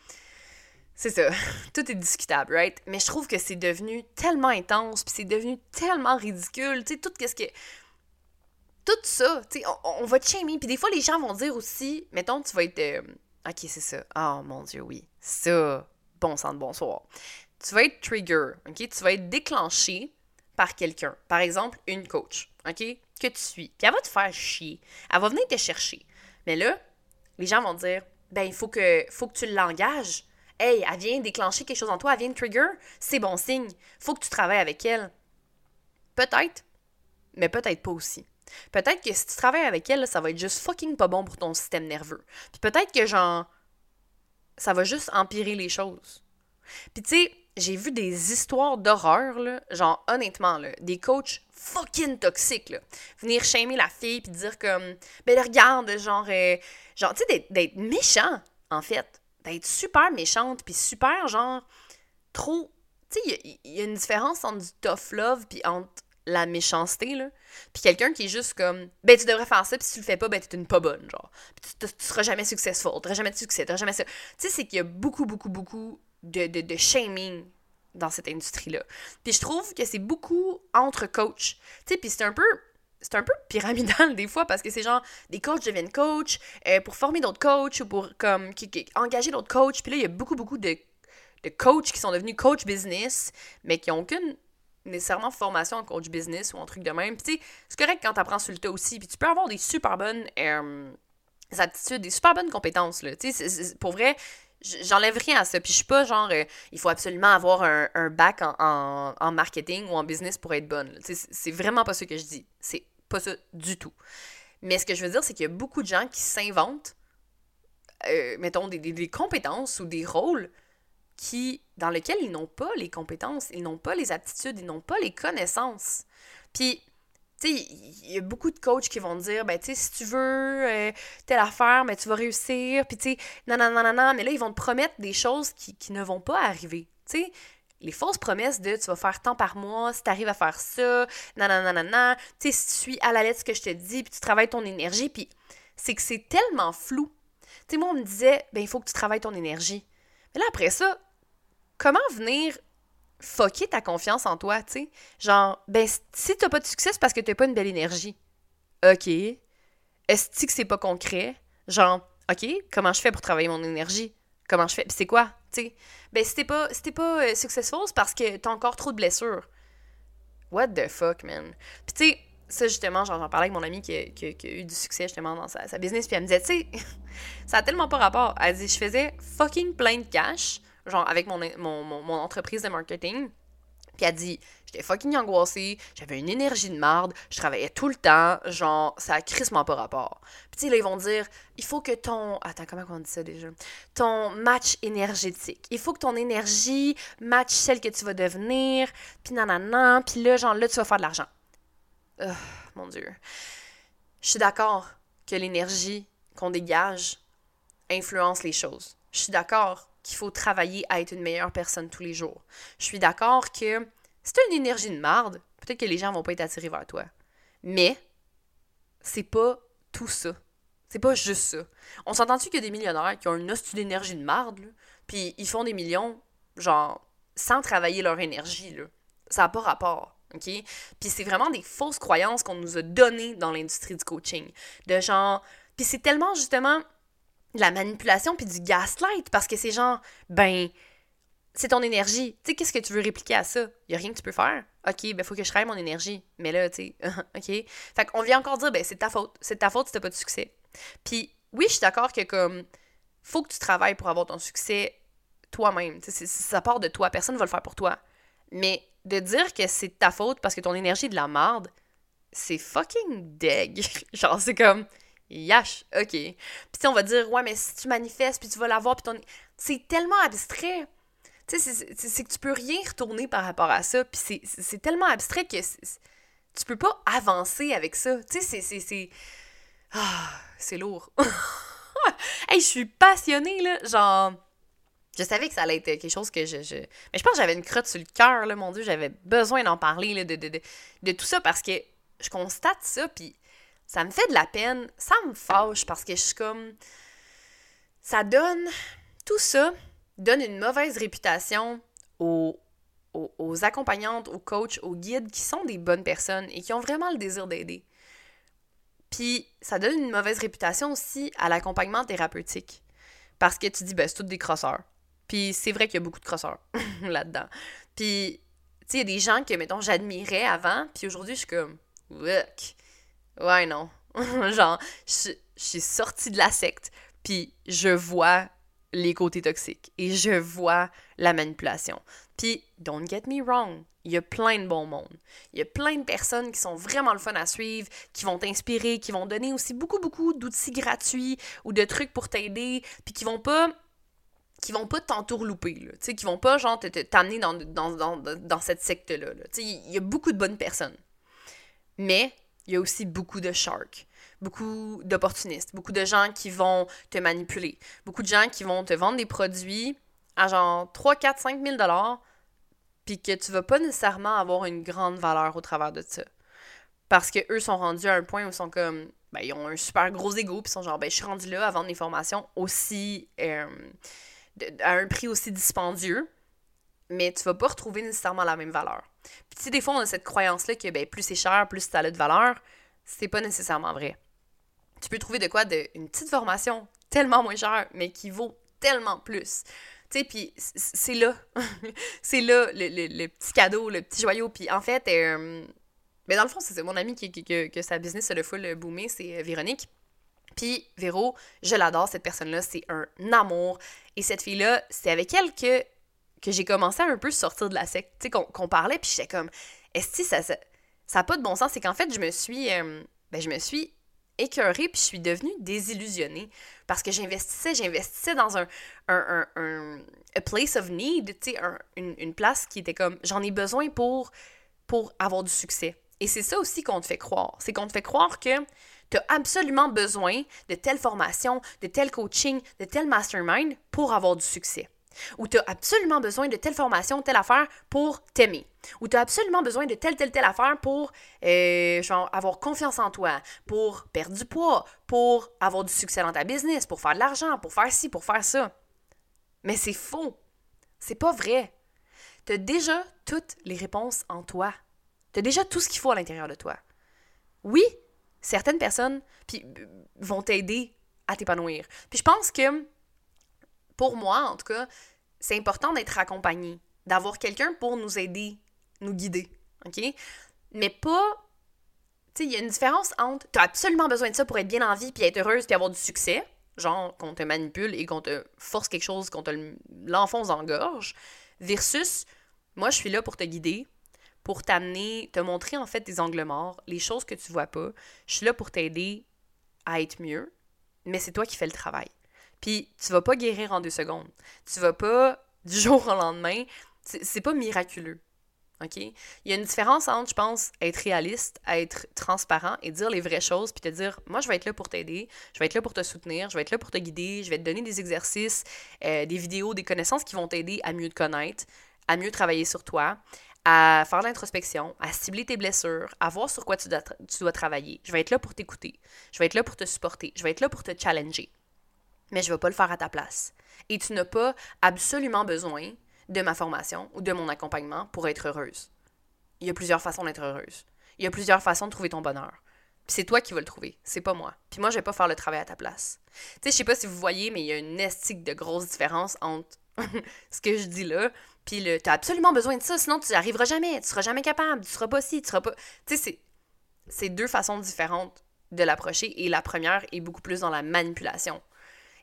c'est ça. Tout est discutable, right? Mais je trouve que c'est devenu tellement intense, puis c'est devenu tellement ridicule. Tu sais, tout qu'est-ce que. Tout ça, tu sais, on, va te shamer. Puis des fois, les gens vont dire aussi, mettons, tu vas être. Euh, ok, c'est ça. Oh mon Dieu, oui. Ça, bon sang de bonsoir. Tu vas être trigger, ok? Tu vas être déclenché par quelqu'un. Par exemple, une coach, ok? Que tu suis. Puis elle va te faire chier. Elle va venir te chercher. Mais là, les gens vont dire ben il faut que faut que tu l'engages. Hey, elle vient déclencher quelque chose en toi, elle vient de trigger, c'est bon signe. Faut que tu travailles avec elle. Peut-être, mais peut-être pas aussi. Peut-être que si tu travailles avec elle, ça va être juste fucking pas bon pour ton système nerveux. Puis peut-être que genre ça va juste empirer les choses. Puis tu sais, j'ai vu des histoires d'horreur, là, genre honnêtement, là, des coachs fucking toxiques, là. Venir shamer la fille puis dire comme, ben regarde, genre, euh, genre, tu sais, d'être méchant, en fait. D'être super méchante puis super, genre, trop. Tu sais, il y, a une différence entre du tough love puis entre la méchanceté, là. Puis quelqu'un qui est juste comme, ben tu devrais faire ça, puis si tu le fais pas, ben t'es une pas bonne, genre. Puis tu, tu, seras jamais successful, t'auras jamais de succès, t'auras jamais ça. Tu sais, c'est qu'il y a beaucoup, beaucoup, beaucoup de, de, de shaming dans cette industrie-là. Puis je trouve que c'est beaucoup entre coachs. Tu sais, puis c'est un peu c'est un peu pyramidal des fois parce que c'est genre des coachs deviennent coachs euh, pour former d'autres coachs ou pour comme engager d'autres coachs. Puis là, il y a beaucoup, beaucoup de, de coachs qui sont devenus coach business, mais qui n'ont aucune nécessairement formation en coach business ou en truc de même. Puis c'est correct quand tu apprends sur le tas aussi. Puis tu peux avoir des super bonnes euh, aptitudes, des super bonnes compétences. Là. Pour vrai, j'enlève rien à ça. Puis je suis pas genre, euh, il faut absolument avoir un, un bac en, en, marketing ou en business pour être bonne. C'est vraiment pas ce que je dis. C'est pas ça du tout. Mais ce que je veux dire, c'est qu'il y a beaucoup de gens qui s'inventent, euh, mettons, des, des, compétences ou des rôles qui, dans lequel ils n'ont pas les compétences, ils n'ont pas les aptitudes, ils n'ont pas les connaissances. Puis, il y a beaucoup de coachs qui vont dire, ben, tu sais, si tu veux euh, telle affaire, mais ben, tu vas réussir. Puis, tu. Mais là, ils vont te promettre des choses qui, qui ne vont pas arriver. Les fausses promesses de tu vas faire tant par mois, si tu arrives à faire ça, non, non, non, non. Tu si tu suis à la lettre ce que je te dis, puis tu travailles ton énergie, puis c'est que c'est tellement flou. Tu sais, moi, on me disait, ben, il faut que tu travailles ton énergie. Mais là, après ça, comment venir fucker ta confiance en toi, tu sais? Genre, ben, si t'as pas de succès, c'est parce que t'as pas une belle énergie. OK. Est-ce que c'est pas concret? Genre, OK, comment je fais pour travailler mon énergie? Comment je fais? Puis c'est quoi? Tu sais? Ben, si t'es pas, si pas euh, successful, c'est parce que t'as encore trop de blessures. What the fuck, man? Puis tu sais, ça justement, j'en parlais avec mon amie qui a, eu du succès justement dans sa, sa business, puis elle me disait, tu sais, ça a tellement pas rapport. Elle dit, je faisais fucking plein de cash, genre avec mon, mon, mon, entreprise de marketing. Puis elle dit, j'étais fucking angoissée, j'avais une énergie de marde, je travaillais tout le temps, genre, ça a crissement pas rapport. Puis tu là, ils vont dire, il faut que ton... Attends, comment on dit ça déjà? Ton match énergétique. Il faut que ton énergie match celle que tu vas devenir, puis nanana, puis là, genre, là, tu vas faire de l'argent. Mon Dieu. Je suis d'accord que l'énergie qu'on dégage influence les choses. Je suis d'accord qu'il faut travailler à être une meilleure personne tous les jours. Je suis d'accord que si tu une énergie de marde, peut-être que les gens vont pas être attirés vers toi. Mais c'est pas tout ça. C'est pas juste ça. On s'entend-tu qu'il y a des millionnaires qui ont une hostie d'énergie de marde, puis ils font des millions, genre, sans travailler leur énergie, là. Ça n'a pas rapport. OK? Puis c'est vraiment des fausses croyances qu'on nous a données dans l'industrie du coaching. De genre. Puis c'est tellement justement de la manipulation puis du gaslight parce que c'est genre, ben, c'est ton énergie. Tu sais, qu'est-ce que tu veux répliquer à ça? Il a rien que tu peux faire. OK, ben, faut que je travaille mon énergie. Mais là, tu sais, OK. Fait qu'on vient encore dire, ben, c'est ta faute. C'est ta faute si t'as pas de succès. Puis, oui, je suis d'accord que, comme, faut que tu travailles pour avoir ton succès toi-même. Tu sais, ça part de toi. Personne ne va le faire pour toi. Mais de dire que c'est ta faute parce que ton énergie est de la merde, c'est fucking deg. Genre, c'est comme, yash, ok. Puis on va dire, ouais, mais si tu manifestes, puis tu vas l'avoir, puis ton. C'est tellement abstrait. Tu sais, c'est que tu peux rien retourner par rapport à ça, puis c'est tellement abstrait que tu peux pas avancer avec ça. Tu sais, c'est. Ah, c'est lourd. hey, je suis passionnée, là. Genre je savais que ça allait être quelque chose que je. je... Mais je pense que j'avais une crotte sur le cœur, là, mon Dieu. J'avais besoin d'en parler, là, de, de, de, de, tout ça, parce que je constate ça, puis ça me fait de la peine. Ça me fâche, parce que je suis comme. Ça donne. Tout ça donne une mauvaise réputation aux, aux, accompagnantes, aux coachs, aux guides qui sont des bonnes personnes et qui ont vraiment le désir d'aider. Puis ça donne une mauvaise réputation aussi à l'accompagnement thérapeutique. Parce que tu dis, ben, c'est tout des crosseurs. Puis c'est vrai qu'il y a beaucoup de crosseurs là-dedans. Puis, tu sais, il y a des gens que, mettons, j'admirais avant, puis aujourd'hui, je suis comme, Ouais, non. Genre, je, suis sortie de la secte, puis je vois les côtés toxiques et je vois la manipulation. Puis, don't get me wrong, il y a plein de bons mondes. Il y a plein de personnes qui sont vraiment le fun à suivre, qui vont t'inspirer, qui vont donner aussi beaucoup, beaucoup d'outils gratuits ou de trucs pour t'aider, puis qui vont pas qui vont pas t'entourlouper, là, tu sais, qui vont pas, genre, t'amener dans, dans, dans, dans, cette secte-là, tu sais, il y a beaucoup de bonnes personnes. Mais, il y a aussi beaucoup de sharks, beaucoup d'opportunistes, beaucoup de gens qui vont te manipuler, beaucoup de gens qui vont te vendre des produits à genre 3, 4, 5 000 puis que tu vas pas nécessairement avoir une grande valeur au travers de ça. Parce que eux sont rendus à un point où ils sont comme, ben, ils ont un super gros ego, puis ils sont genre, ben, je suis rendu là à vendre mes formations aussi... Euh, à un prix aussi dispendieux, mais tu vas pas retrouver nécessairement la même valeur. Puis tu sais, des fois, on a cette croyance-là que ben, plus c'est cher, plus ça a de valeur. C'est pas nécessairement vrai. Tu peux trouver de quoi de, une petite formation tellement moins chère, mais qui vaut tellement plus. Tu sais, puis c'est là. c'est là le, petit cadeau, le petit joyau. Puis en fait, euh, ben dans le fond, c'est mon ami qui, qui, que sa business a le full boomé, c'est euh, Véronique. Puis Véro, je l'adore, cette personne-là, c'est un amour. Et cette fille-là, c'est avec elle que, que j'ai commencé à un peu sortir de la secte. Tu sais, qu'on parlait, puis j'étais comme, est-ce que ça n'a ça, pas de bon sens? C'est qu'en fait, je me suis, euh, ben, je me suis écœurée, puis je suis devenue désillusionnée. Parce que j'investissais, j'investissais dans un, a place of need, tu sais, une, une place qui était comme, j'en ai besoin pour, pour avoir du succès. Et c'est ça aussi qu'on te fait croire. C'est qu'on te fait croire que tu as absolument besoin de telle formation, de tel coaching, de tel mastermind pour avoir du succès. Ou tu as absolument besoin de telle formation, telle affaire pour t'aimer. Ou tu as absolument besoin de telle, telle, telle affaire pour euh, avoir confiance en toi, pour perdre du poids, pour avoir du succès dans ta business, pour faire de l'argent, pour faire ci, pour faire ça. Mais c'est faux. C'est pas vrai. Tu as déjà toutes les réponses en toi. Tu as déjà tout ce qu'il faut à l'intérieur de toi. Oui, certaines personnes puis, vont t'aider à t'épanouir. Puis je pense que, pour moi en tout cas, c'est important d'être accompagné, d'avoir quelqu'un pour nous aider, nous guider, OK? Mais pas... Tu sais, il y a une différence entre tu as absolument besoin de ça pour être bien en vie, puis être heureuse, puis avoir du succès, genre qu'on te manipule et qu'on te force quelque chose, qu'on te l'enfonce en gorge, versus moi, je suis là pour te guider, pour t'amener, te montrer en fait tes angles morts, les choses que tu vois pas. Je suis là pour t'aider à être mieux, mais c'est toi qui fais le travail. Puis tu vas pas guérir en deux secondes. Tu vas pas du jour au lendemain. C'est pas miraculeux. OK? Il y a une différence entre, je pense, être réaliste, être transparent et dire les vraies choses, puis te dire, moi, je vais être là pour t'aider, je vais être là pour te soutenir, je vais être là pour te guider, je vais te donner des exercices, euh, des vidéos, des connaissances qui vont t'aider à mieux te connaître, à mieux travailler sur toi, à faire l'introspection, à cibler tes blessures, à voir sur quoi tu dois, tu dois travailler. Je vais être là pour t'écouter. Je vais être là pour te supporter. Je vais être là pour te challenger. Mais je ne vais pas le faire à ta place. Et tu n'as pas absolument besoin de ma formation ou de mon accompagnement pour être heureuse. Il y a plusieurs façons d'être heureuse. Il y a plusieurs façons de trouver ton bonheur. C'est toi qui vas le trouver, c'est pas moi. Puis moi, je vais pas faire le travail à ta place. Tu sais, je sais pas si vous voyez, mais il y a une estique de grosse différence entre ce que je dis là, puis le t'as absolument besoin de ça, sinon tu n'y arriveras jamais, tu seras jamais capable, tu seras pas ci, tu seras pas. Tu sais, c'est deux façons différentes de l'approcher et la première est beaucoup plus dans la manipulation.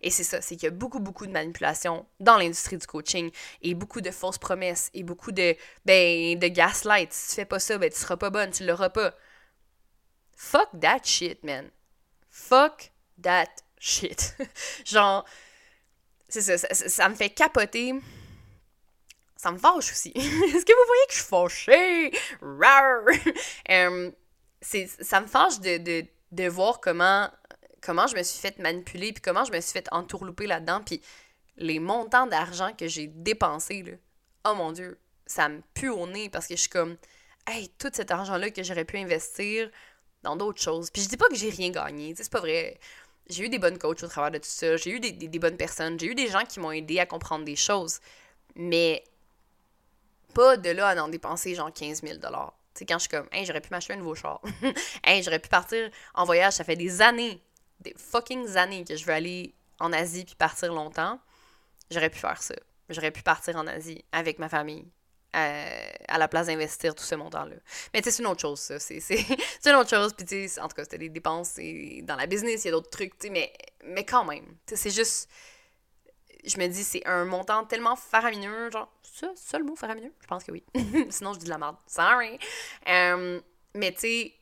Et c'est ça, c'est qu'il y a beaucoup, beaucoup de manipulation dans l'industrie du coaching et beaucoup de fausses promesses et beaucoup de, ben, de gaslight. Si tu fais pas ça, ben, tu seras pas bonne, tu l'auras pas. Fuck that shit, man. Fuck that shit. Genre, c'est ça, ça, me fait capoter. Ça me fâche aussi. Est-ce que vous voyez que je suis fâchée? um, ça me fâche de, de, de, voir comment, comment je me suis fait manipuler, puis comment je me suis fait entourlouper là-dedans, puis les montants d'argent que j'ai dépensés, là. Oh mon Dieu, ça me pue au nez parce que je suis comme, hey, tout cet argent-là que j'aurais pu investir dans d'autres choses. Puis je dis pas que j'ai rien gagné, c'est pas vrai j'ai eu des bonnes coachs au travers de tout ça, j'ai eu des, bonnes personnes, j'ai eu des gens qui m'ont aidé à comprendre des choses, mais pas de là à en dépenser genre 15 000 Tu sais, quand je suis comme, hey, j'aurais pu m'acheter un nouveau char. hey, j'aurais pu partir en voyage, ça fait des années, des fucking années que je veux aller en Asie puis partir longtemps. J'aurais pu faire ça. J'aurais pu partir en Asie avec ma famille, euh, à, la place d'investir tout ce montant-là. Mais c'est une autre chose, ça. C'est, une autre chose. Puis tu sais, en tout cas, c'était des dépenses dans la business, il y a d'autres trucs, mais, mais quand même. c'est juste. Je me dis, c'est un montant tellement faramineux, genre, ça, ça le mot faramineux? Je pense que oui. Sinon, je dis de la merde. Sorry. Euh, mais tu sais,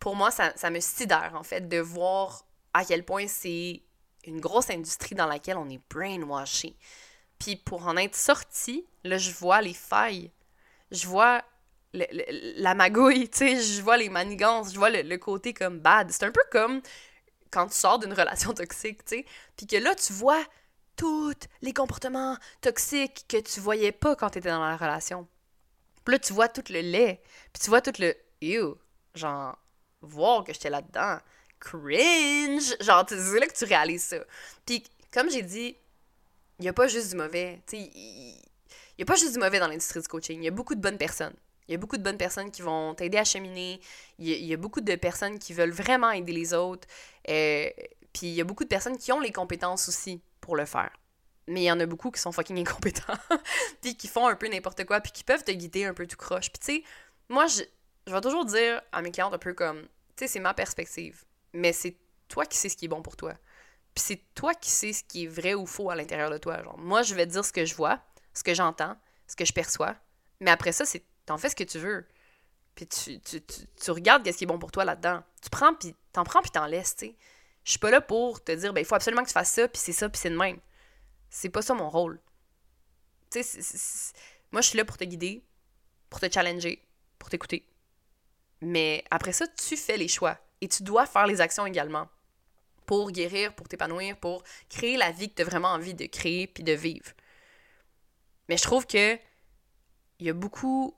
pour moi, ça, ça me sidère, en fait, de voir à quel point c'est une grosse industrie dans laquelle on est brainwashé. Puis pour en être sorti, là, je vois les failles. Je vois la magouille, tu sais, je vois les manigances, je vois le, côté comme bad. C'est un peu comme quand tu sors d'une relation toxique, tu sais, puis que là, tu vois tous les comportements toxiques que tu voyais pas quand tu étais dans la relation. Puis là, tu vois tout le lait, puis tu vois tout le « ew », genre, voir que j'étais là-dedans, cringe, genre, c'est là que tu réalises ça. Puis comme j'ai dit, il n'y a pas juste du mauvais. Il n'y a pas juste du mauvais dans l'industrie du coaching. Il y a beaucoup de bonnes personnes. Il y a beaucoup de bonnes personnes qui vont t'aider à cheminer. Il y, a, beaucoup de personnes qui veulent vraiment aider les autres. Euh, puis il y a beaucoup de personnes qui ont les compétences aussi pour le faire. Mais il y en a beaucoup qui sont fucking incompétents. puis qui font un peu n'importe quoi. Puis qui peuvent te guider un peu tout croche. Puis tu sais, moi, je, je vais toujours dire à mes clientes un peu comme, tu sais, c'est ma perspective. Mais c'est toi qui sais ce qui est bon pour toi. Puis c'est toi qui sais ce qui est vrai ou faux à l'intérieur de toi. Genre, moi, je vais te dire ce que je vois, ce que j'entends, ce que je perçois. Mais après ça, c'est t'en fais ce que tu veux. Puis tu, tu, tu, tu regardes qu'est-ce qui est bon pour toi là-dedans. Tu prends, puis t'en prends, puis t'en laisses, tu sais. Je suis pas là pour te dire, ben, il faut absolument que tu fasses ça, puis c'est ça, puis c'est de même. C'est pas ça mon rôle. Tu sais, moi, je suis là pour te guider, pour te challenger, pour t'écouter. Mais après ça, tu fais les choix. Et tu dois faire les actions également. Pour guérir, pour t'épanouir, pour créer la vie que tu as vraiment envie de créer puis de vivre. Mais je trouve que il y a beaucoup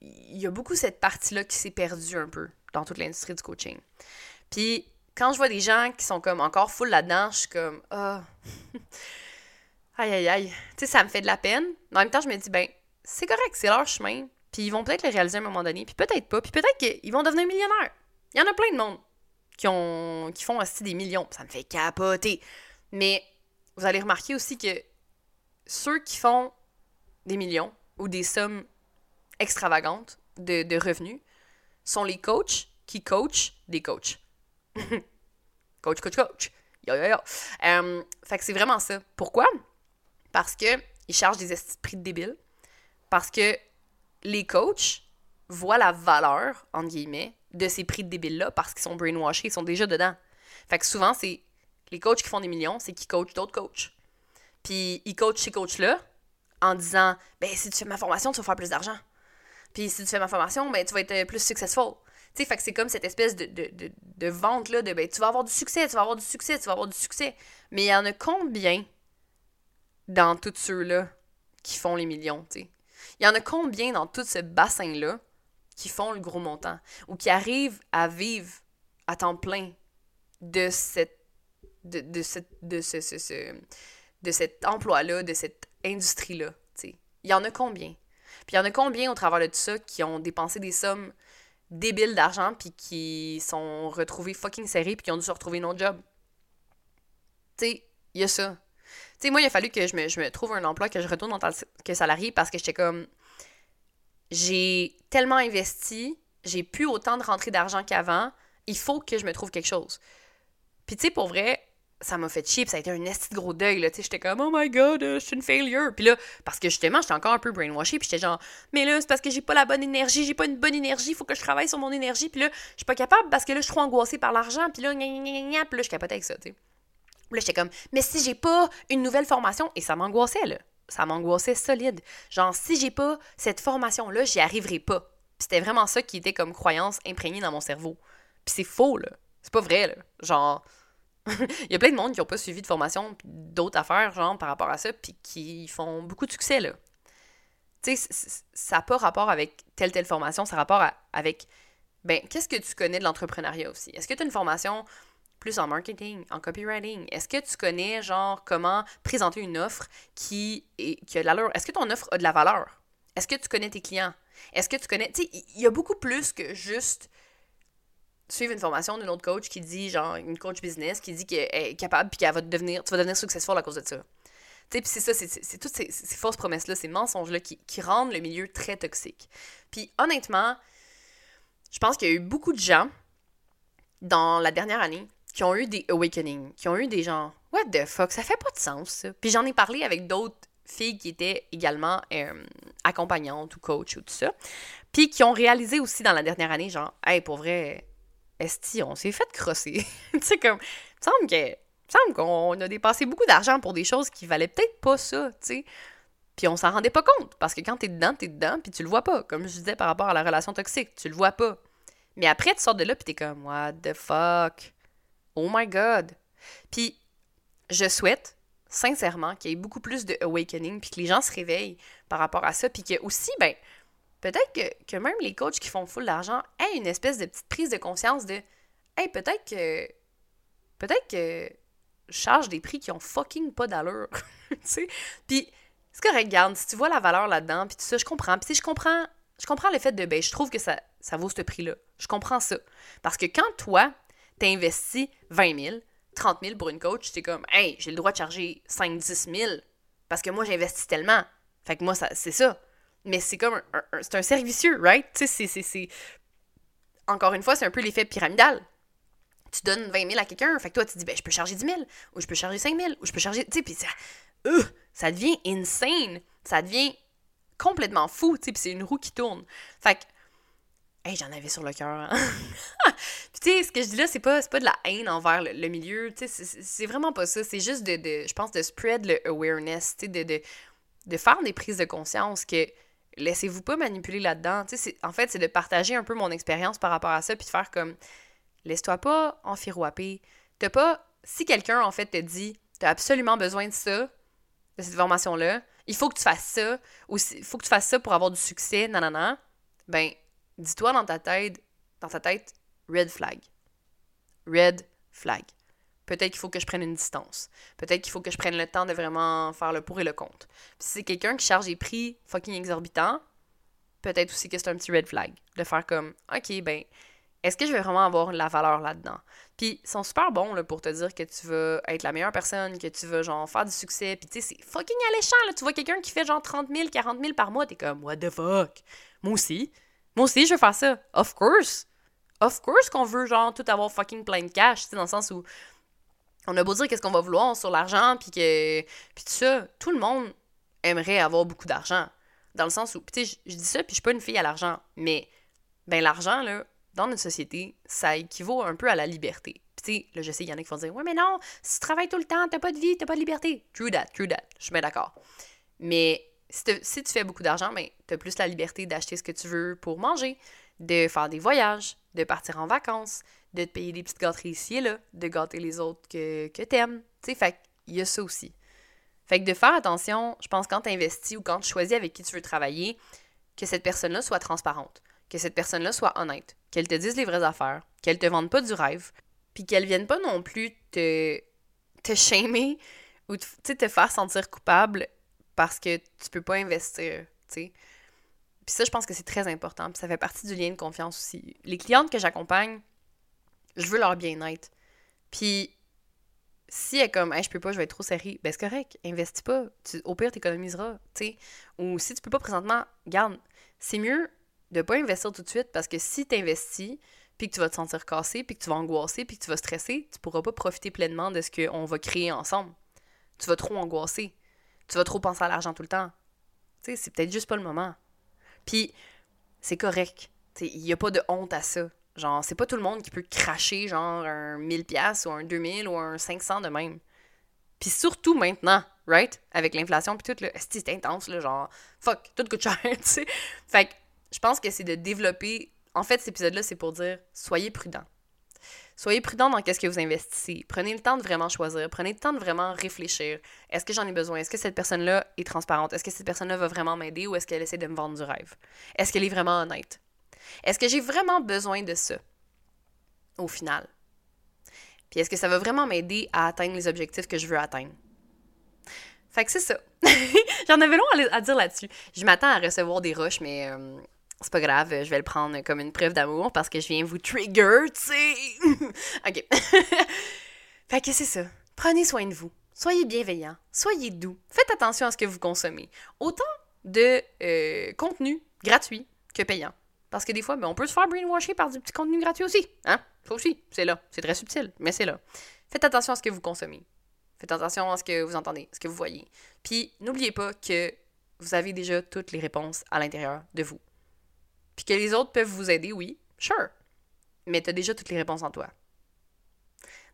il y a beaucoup cette partie-là qui s'est perdue un peu dans toute l'industrie du coaching. Puis quand je vois des gens qui sont comme encore full là-dedans, je suis comme ah aïe aïe aïe. Tu sais ça me fait de la peine. Mais en même temps, je me dis ben c'est correct, c'est leur chemin. Puis ils vont peut-être le réaliser à un moment donné, puis peut-être pas, puis peut-être qu'ils vont devenir millionnaires. Il y en a plein de monde qui ont qui font aussi des millions, ça me fait capoter. Mais vous allez remarquer aussi que ceux qui font des millions ou des sommes extravagantes de, de revenus sont les coachs qui coachent des coachs. coach, coach, coach. Yo, yo, yo. Euh, fait que c'est vraiment ça. Pourquoi? Parce que ils chargent des esprits de débiles. Parce que les coachs voient la valeur, entre guillemets, de ces prix de débiles-là parce qu'ils sont brainwashés, ils sont déjà dedans. Fait que souvent, c'est les coachs qui font des millions, c'est qui coachent d'autres coachs. Puis ils coachent ces coachs-là en disant ben si tu fais ma formation, tu vas faire plus d'argent. Puis si tu fais ma formation, ben tu vas être plus successful. Tu sais, fait que c'est comme cette espèce de, de, de, vente-là de ben tu vas avoir du succès, tu vas avoir du succès, tu vas avoir du succès. Mais il y en a combien dans tous ceux-là qui font les millions? Il y en a combien dans tout ce bassin-là qui font le gros montant ou qui arrivent à vivre à temps plein de de, de, cette, de ce, cet emploi-là, de cette industrie-là. Il y en a combien? Puis il y en a combien au travers de tout ça qui ont dépensé des sommes débiles d'argent puis qui sont retrouvés fucking serrés puis qui ont dû se retrouver autre job? Tu il y a ça. Tu moi, il a fallu que je me, je me, trouve un emploi, que je retourne en tant que salarié parce que j'étais comme. J'ai tellement investi, j'ai plus autant de rentrée d'argent qu'avant, il faut que je me trouve quelque chose. Puis, tu sais, pour vrai, ça m'a fait chier, ça a été un esti de gros deuil, là, tu sais, j'étais comme, oh my god, euh, je suis une failure. Puis là, parce que justement, j'étais encore un peu brainwashée, puis j'étais genre, mais là, c'est parce que j'ai pas la bonne énergie, j'ai pas une bonne énergie, faut que je travaille sur mon énergie, puis là, je suis pas capable parce que là, je suis trop angoissée par l'argent, puis là, gna, gna, gna, puis là, je capotais avec ça, tu sais. Là, j'étais comme, mais si j'ai pas une nouvelle formation, et ça m'angoissait, là, ça m'angoissait solide. Genre, si j'ai pas cette formation-là, j'y arriverai pas. Puis c'était vraiment ça qui était comme croyance imprégnée dans mon cerveau. Puis c'est faux, là. C'est pas vrai, là. Genre, il y a plein de monde qui n'ont pas suivi de formation, d'autres affaires, genre, par rapport à ça, puis qui font beaucoup de succès, là. Tu sais, ça n'a pas rapport avec telle, telle formation, ça a rapport avec, ben, qu'est-ce que tu connais de l'entrepreneuriat aussi? Est-ce que tu as une formation plus en marketing, en copywriting? Est-ce que tu connais, genre, comment présenter une offre qui, est, qui a de l'allure? Est-ce que ton offre a de la valeur? Est-ce que tu connais tes clients? Est-ce que tu connais... Tu sais, il y a beaucoup plus que juste suivre une formation d'une autre coach qui dit, genre, une coach business, qui dit qu'elle est capable puis qu'elle va devenir, tu vas devenir successful à cause de ça. Tu sais, puis c'est ça, c'est toutes ces, fausses promesses-là, ces mensonges-là qui, qui rendent le milieu très toxique. Puis honnêtement, je pense qu'il y a eu beaucoup de gens dans la dernière année qui ont eu des awakenings, qui ont eu des gens, what the fuck, ça fait pas de sens, ça. Puis j'en ai parlé avec d'autres filles qui étaient également euh, accompagnantes ou coach ou tout ça, puis qui ont réalisé aussi dans la dernière année, genre, hey, pour vrai, Esti, on s'est fait crosser. tu sais, comme, il semble qu'on a dépensé beaucoup d'argent pour des choses qui valaient peut-être pas ça, tu sais. Puis on s'en rendait pas compte, parce que quand t'es dedans, t'es dedans, puis tu le vois pas. Comme je disais par rapport à la relation toxique, tu le vois pas. Mais après, tu sors de là, puis t'es comme, what the fuck? Oh my god! Puis je souhaite, sincèrement, qu'il y ait beaucoup plus de awakening, puis que les gens se réveillent par rapport à ça, puis que aussi, ben, peut-être que, même les coachs qui font full d'argent aient une espèce de petite prise de conscience de Hey, peut-être que. Peut-être que je charge des prix qui ont fucking pas d'allure. tu sais? Puis, c'est correct, regarde, si tu vois la valeur là-dedans, puis tout ça, je comprends. Puis, je comprends. Je comprends le fait de, ben, je trouve que ça, ça vaut ce prix-là. Je comprends ça. Parce que quand toi, t'investis 20 000, 30 000 pour une coach, t'es comme, hey, j'ai le droit de charger 5-10 000 parce que moi, j'investis tellement. Fait que moi, c'est ça mais c'est comme c'est un servicieux, right? Tu sais, c'est, Encore une fois, c'est un peu l'effet pyramidal. Tu donnes 20 000 à quelqu'un, fait que toi, tu dis, ben, je peux charger 10 000, ou je peux charger 5 000, ou je peux charger. Tu sais, puis ça. Euh, ça devient insane. Ça devient complètement fou, tu sais, puis c'est une roue qui tourne. Fait que Hey, j'en avais sur le cœur. Hein. Tu sais, ce que je dis là, c'est pas, pas de la haine envers le, milieu. Tu sais, c'est vraiment pas ça. C'est juste de, de, je pense, de spread le awareness. Tu sais, de, de, de faire des prises de conscience que laissez-vous pas manipuler là-dedans. Tu sais, en fait, c'est de partager un peu mon expérience par rapport à ça, puis de faire comme, laisse-toi pas enfirouaper. T'as pas, si quelqu'un, en fait, te dit, t'as absolument besoin de ça, de cette formation-là, il faut que tu fasses ça, ou il faut que tu fasses ça pour avoir du succès, nanana, ben, dis-toi dans ta tête, dans ta tête, red flag. Red flag. Peut-être qu'il faut que je prenne une distance. Peut-être qu'il faut que je prenne le temps de vraiment faire le pour et le contre. Puis si c'est quelqu'un qui charge des prix fucking exorbitants, peut-être aussi que c'est un petit red flag. De faire comme, OK, ben, est-ce que je vais vraiment avoir la valeur là-dedans? Puis ils sont super bons là, pour te dire que tu veux être la meilleure personne, que tu veux genre faire du succès. Puis tu sais, c'est fucking alléchant. Là. Tu vois quelqu'un qui fait genre 30 000, 40 000 par mois, t'es comme, what the fuck? Moi aussi. Moi aussi, je veux faire ça. Of course. Of course qu'on veut, genre, tout avoir fucking plein de cash, tu sais, dans le sens où on a beau dire qu'est-ce qu'on va vouloir sur l'argent, puis que. Puis tout ça, tout le monde aimerait avoir beaucoup d'argent. Dans le sens où, tu sais, je dis ça, puis je suis pas une fille à l'argent, mais, ben, l'argent, là, dans notre société, ça équivaut un peu à la liberté. Puis, tu sais, là, je sais, il y en a qui vont dire, ouais, mais non, si tu travailles tout le temps, t'as pas de vie, t'as pas de liberté. True that, true that. Je suis bien d'accord. Mais si, tu fais beaucoup d'argent, ben, tu as plus la liberté d'acheter ce que tu veux pour manger, de faire des voyages, de partir en vacances, de te payer des petites gâteries ici et là, de gâter les autres que, que t'aimes. Tu sais, fait il y a ça aussi. Fait que de faire attention, je pense, quand tu investis ou quand tu choisis avec qui tu veux travailler, que cette personne-là soit transparente, que cette personne-là soit honnête, qu'elle te dise les vraies affaires, qu'elle te vende pas du rêve, puis qu'elle vienne pas non plus te, te shamer ou te, te faire sentir coupable parce que tu peux pas investir, tu sais. Puis ça, je pense que c'est très important. Puis ça fait partie du lien de confiance aussi. Les clientes que j'accompagne, je veux leur bien-être. Puis si elle est comme, hey, je peux pas, je vais être trop serrée, ben c'est correct, investis pas. Au pire, t'économiseras, tu sais. Ou si tu peux pas présentement, garde. C'est mieux de pas investir tout de suite parce que si tu investis, puis que tu vas te sentir cassé, puis que tu vas angoisser, puis que tu vas stresser, tu pourras pas profiter pleinement de ce qu'on va créer ensemble. Tu vas trop angoisser tu vas trop penser à l'argent tout le temps. Tu c'est peut-être juste pas le moment. Puis, c'est correct. Il n'y a pas de honte à ça. Genre, c'est pas tout le monde qui peut cracher, genre, un 1000$ ou un 2000$ ou un 500$ de même. Puis surtout maintenant, right? Avec l'inflation, puis tout, le c'est intense, là, genre, fuck, tout coûte cher, tu sais. Fait que, je pense que c'est de développer. En fait, cet épisode-là, c'est pour dire, soyez prudent. Soyez prudent dans ce que vous investissez. Prenez le temps de vraiment choisir. Prenez le temps de vraiment réfléchir. Est-ce que j'en ai besoin? Est-ce que cette personne-là est transparente? Est-ce que cette personne-là va vraiment m'aider ou est-ce qu'elle essaie de me vendre du rêve? Est-ce qu'elle est vraiment honnête? Est-ce que j'ai vraiment besoin de ça au final? Puis est-ce que ça va vraiment m'aider à atteindre les objectifs que je veux atteindre? Fait que c'est ça. J'en avais long à, dire là-dessus. Je m'attends à recevoir des rushs, mais euh, c'est pas grave, je vais le prendre comme une preuve d'amour parce que je viens vous trigger, tu sais. ok. fait que c'est ça. Prenez soin de vous. Soyez bienveillants. Soyez doux. Faites attention à ce que vous consommez. Autant de euh, contenu gratuit que payant. Parce que des fois, ben, on peut se faire brainwasher par du petit contenu gratuit aussi. Hein? Ça aussi, c'est là. C'est très subtil, mais c'est là. Faites attention à ce que vous consommez. Faites attention à ce que vous entendez, ce que vous voyez. Puis, n'oubliez pas que vous avez déjà toutes les réponses à l'intérieur de vous. Puis que les autres peuvent vous aider, oui, sure. Mais tu as déjà toutes les réponses en toi.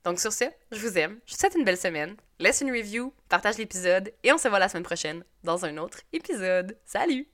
Donc sur ce, je vous aime, je vous souhaite une belle semaine, laisse une review, partage l'épisode et on se voit la semaine prochaine dans un autre épisode. Salut!